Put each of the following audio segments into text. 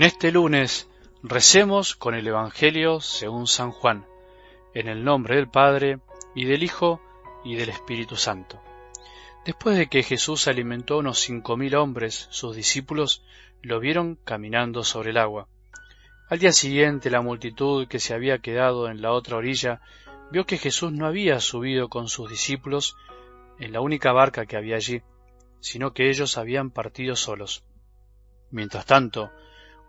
En este lunes recemos con el Evangelio según San Juan, en el nombre del Padre, y del Hijo, y del Espíritu Santo. Después de que Jesús alimentó a unos cinco mil hombres, sus discípulos lo vieron caminando sobre el agua. Al día siguiente la multitud que se había quedado en la otra orilla vio que Jesús no había subido con sus discípulos en la única barca que había allí, sino que ellos habían partido solos. Mientras tanto,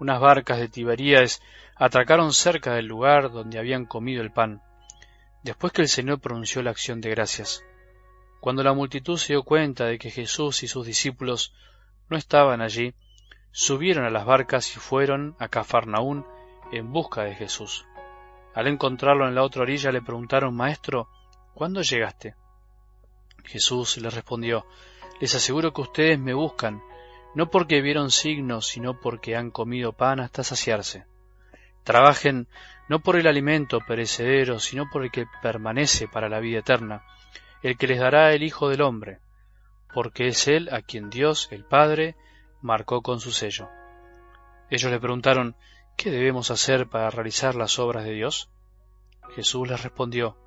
unas barcas de Tiberíades atracaron cerca del lugar donde habían comido el pan, después que el Señor pronunció la acción de gracias. Cuando la multitud se dio cuenta de que Jesús y sus discípulos no estaban allí, subieron a las barcas y fueron a Cafarnaún en busca de Jesús. Al encontrarlo en la otra orilla le preguntaron, Maestro, ¿cuándo llegaste? Jesús les respondió, Les aseguro que ustedes me buscan no porque vieron signos, sino porque han comido pan hasta saciarse. Trabajen no por el alimento perecedero, sino por el que permanece para la vida eterna, el que les dará el Hijo del Hombre, porque es Él a quien Dios, el Padre, marcó con su sello. Ellos le preguntaron, ¿qué debemos hacer para realizar las obras de Dios? Jesús les respondió,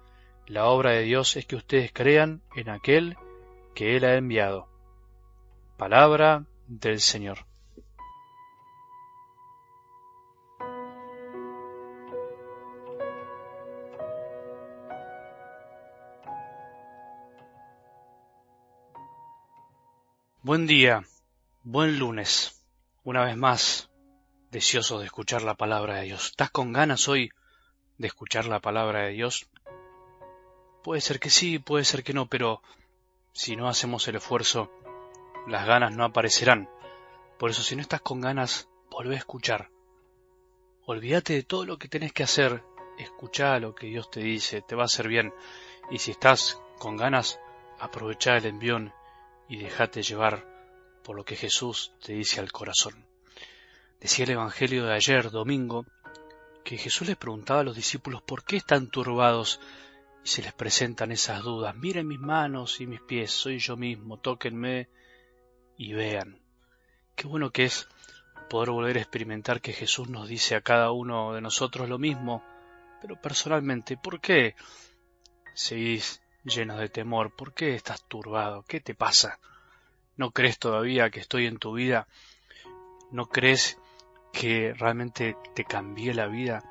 la obra de Dios es que ustedes crean en aquel que Él ha enviado. Palabra del Señor. Buen día, buen lunes, una vez más, deseoso de escuchar la palabra de Dios. ¿Estás con ganas hoy de escuchar la palabra de Dios? Puede ser que sí, puede ser que no, pero si no hacemos el esfuerzo, las ganas no aparecerán. Por eso si no estás con ganas, volvé a escuchar. Olvídate de todo lo que tenés que hacer, escucha lo que Dios te dice, te va a hacer bien. Y si estás con ganas, aprovecha el envión y déjate llevar por lo que Jesús te dice al corazón. Decía el Evangelio de ayer, domingo, que Jesús les preguntaba a los discípulos por qué están turbados y se les presentan esas dudas. Miren mis manos y mis pies, soy yo mismo, tóquenme y vean. Qué bueno que es poder volver a experimentar que Jesús nos dice a cada uno de nosotros lo mismo, pero personalmente, ¿por qué seguís llenos de temor? ¿Por qué estás turbado? ¿Qué te pasa? ¿No crees todavía que estoy en tu vida? ¿No crees que realmente te cambié la vida?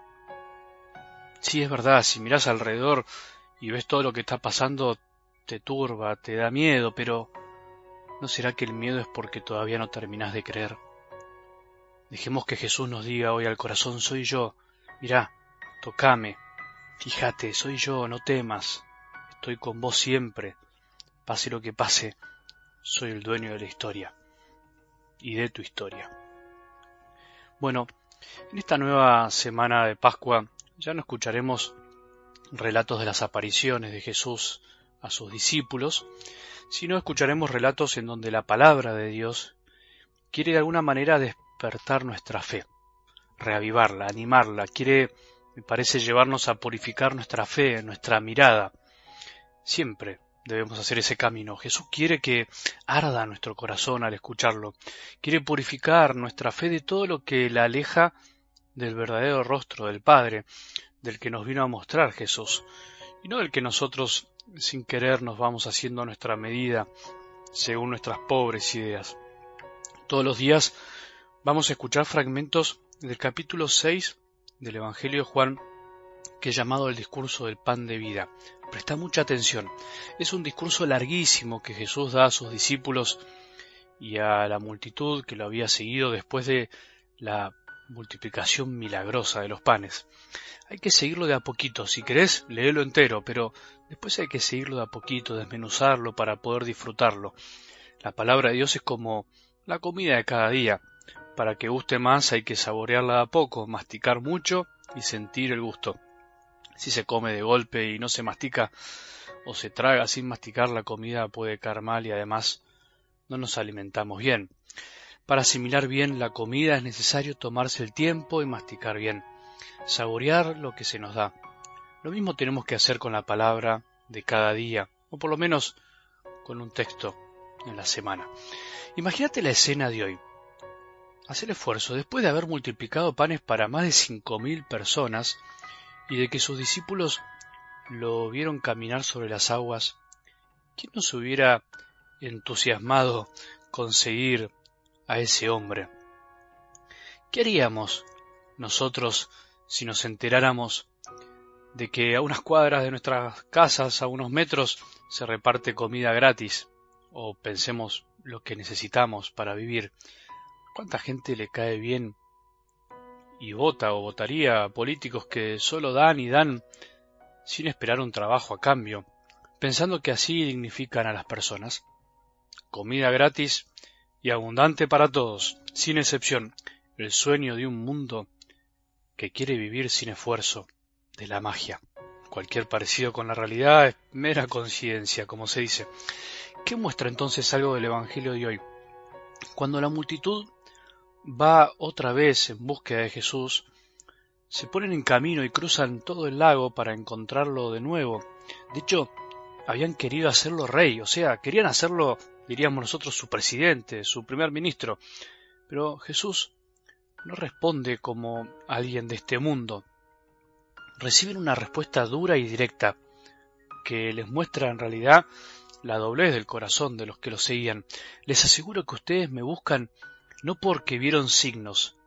Sí, es verdad, si miras alrededor y ves todo lo que está pasando, te turba, te da miedo, pero ¿No será que el miedo es porque todavía no terminas de creer? Dejemos que Jesús nos diga hoy al corazón, soy yo, mirá, tocame, fíjate, soy yo, no temas, estoy con vos siempre, pase lo que pase, soy el dueño de la historia y de tu historia. Bueno, en esta nueva semana de Pascua ya no escucharemos relatos de las apariciones de Jesús a sus discípulos, sino escucharemos relatos en donde la palabra de Dios quiere de alguna manera despertar nuestra fe, reavivarla, animarla, quiere, me parece, llevarnos a purificar nuestra fe, nuestra mirada. Siempre debemos hacer ese camino. Jesús quiere que arda nuestro corazón al escucharlo, quiere purificar nuestra fe de todo lo que la aleja del verdadero rostro del Padre, del que nos vino a mostrar Jesús, y no del que nosotros sin querer nos vamos haciendo nuestra medida, según nuestras pobres ideas. Todos los días vamos a escuchar fragmentos del capítulo 6 del Evangelio de Juan, que es llamado el discurso del pan de vida. Presta mucha atención. Es un discurso larguísimo que Jesús da a sus discípulos y a la multitud que lo había seguido después de la multiplicación milagrosa de los panes. Hay que seguirlo de a poquito, si querés, léelo entero, pero después hay que seguirlo de a poquito, desmenuzarlo para poder disfrutarlo. La palabra de Dios es como la comida de cada día. Para que guste más hay que saborearla de a poco, masticar mucho y sentir el gusto. Si se come de golpe y no se mastica o se traga sin masticar la comida puede caer mal y además no nos alimentamos bien. Para asimilar bien la comida es necesario tomarse el tiempo y masticar bien, saborear lo que se nos da. Lo mismo tenemos que hacer con la palabra de cada día, o por lo menos con un texto en la semana. Imagínate la escena de hoy. hacer esfuerzo, después de haber multiplicado panes para más de cinco mil personas y de que sus discípulos lo vieron caminar sobre las aguas, ¿quién no se hubiera entusiasmado con seguir a ese hombre? ¿Qué haríamos nosotros si nos enteráramos de que a unas cuadras de nuestras casas, a unos metros, se reparte comida gratis? O pensemos lo que necesitamos para vivir. ¿Cuánta gente le cae bien y vota o votaría a políticos que solo dan y dan sin esperar un trabajo a cambio, pensando que así dignifican a las personas? Comida gratis y abundante para todos, sin excepción, el sueño de un mundo que quiere vivir sin esfuerzo, de la magia. Cualquier parecido con la realidad es mera coincidencia, como se dice. ¿Qué muestra entonces algo del Evangelio de hoy? Cuando la multitud va otra vez en búsqueda de Jesús, se ponen en camino y cruzan todo el lago para encontrarlo de nuevo. De hecho, habían querido hacerlo rey, o sea, querían hacerlo, diríamos nosotros, su presidente, su primer ministro. Pero Jesús no responde como alguien de este mundo. Reciben una respuesta dura y directa, que les muestra en realidad la doblez del corazón de los que lo seguían. Les aseguro que ustedes me buscan no porque vieron signos,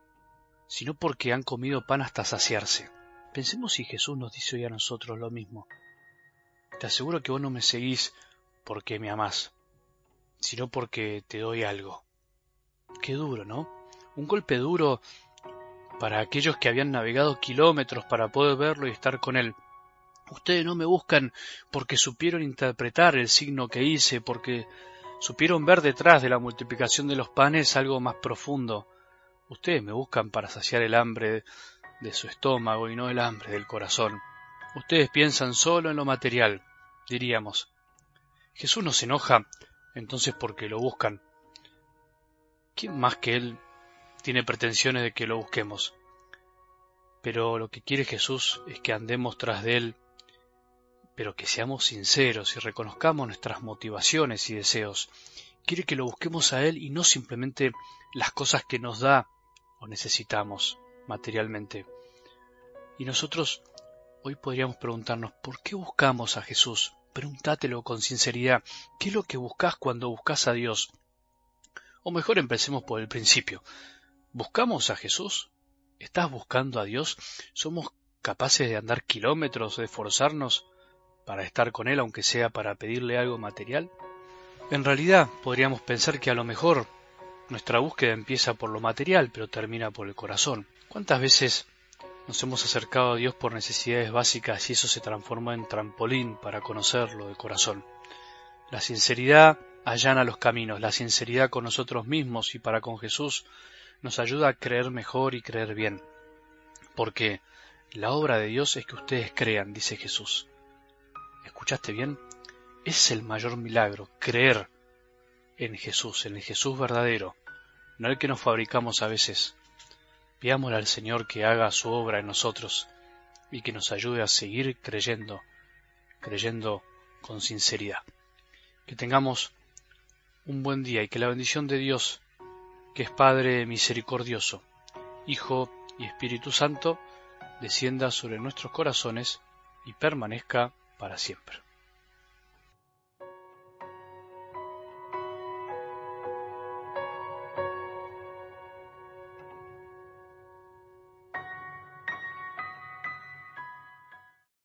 sino porque han comido pan hasta saciarse. Pensemos si Jesús nos dice hoy a nosotros lo mismo. Te aseguro que vos no me seguís porque me amás, sino porque te doy algo. Qué duro, ¿no? Un golpe duro para aquellos que habían navegado kilómetros para poder verlo y estar con él. Ustedes no me buscan porque supieron interpretar el signo que hice, porque supieron ver detrás de la multiplicación de los panes algo más profundo. Ustedes me buscan para saciar el hambre de su estómago y no el hambre del corazón. Ustedes piensan solo en lo material, diríamos. Jesús no se enoja entonces porque lo buscan. ¿Quién más que Él tiene pretensiones de que lo busquemos? Pero lo que quiere Jesús es que andemos tras de Él pero que seamos sinceros y reconozcamos nuestras motivaciones y deseos. Quiere que lo busquemos a Él y no simplemente las cosas que nos da o necesitamos materialmente. Y nosotros hoy podríamos preguntarnos, ¿por qué buscamos a Jesús? Pregúntatelo con sinceridad, ¿qué es lo que buscas cuando buscas a Dios? O mejor empecemos por el principio. ¿Buscamos a Jesús? ¿Estás buscando a Dios? ¿Somos capaces de andar kilómetros, de esforzarnos para estar con Él, aunque sea para pedirle algo material? En realidad, podríamos pensar que a lo mejor nuestra búsqueda empieza por lo material, pero termina por el corazón. ¿Cuántas veces nos hemos acercado a Dios por necesidades básicas y eso se transforma en trampolín para conocerlo de corazón? La sinceridad allana los caminos, la sinceridad con nosotros mismos y para con Jesús nos ayuda a creer mejor y creer bien. Porque la obra de Dios es que ustedes crean, dice Jesús. ¿Escuchaste bien? Es el mayor milagro, creer en Jesús, en el Jesús verdadero, no el que nos fabricamos a veces. Pidámosle al Señor que haga su obra en nosotros y que nos ayude a seguir creyendo, creyendo con sinceridad. Que tengamos un buen día y que la bendición de Dios, que es Padre misericordioso, Hijo y Espíritu Santo, descienda sobre nuestros corazones y permanezca para siempre.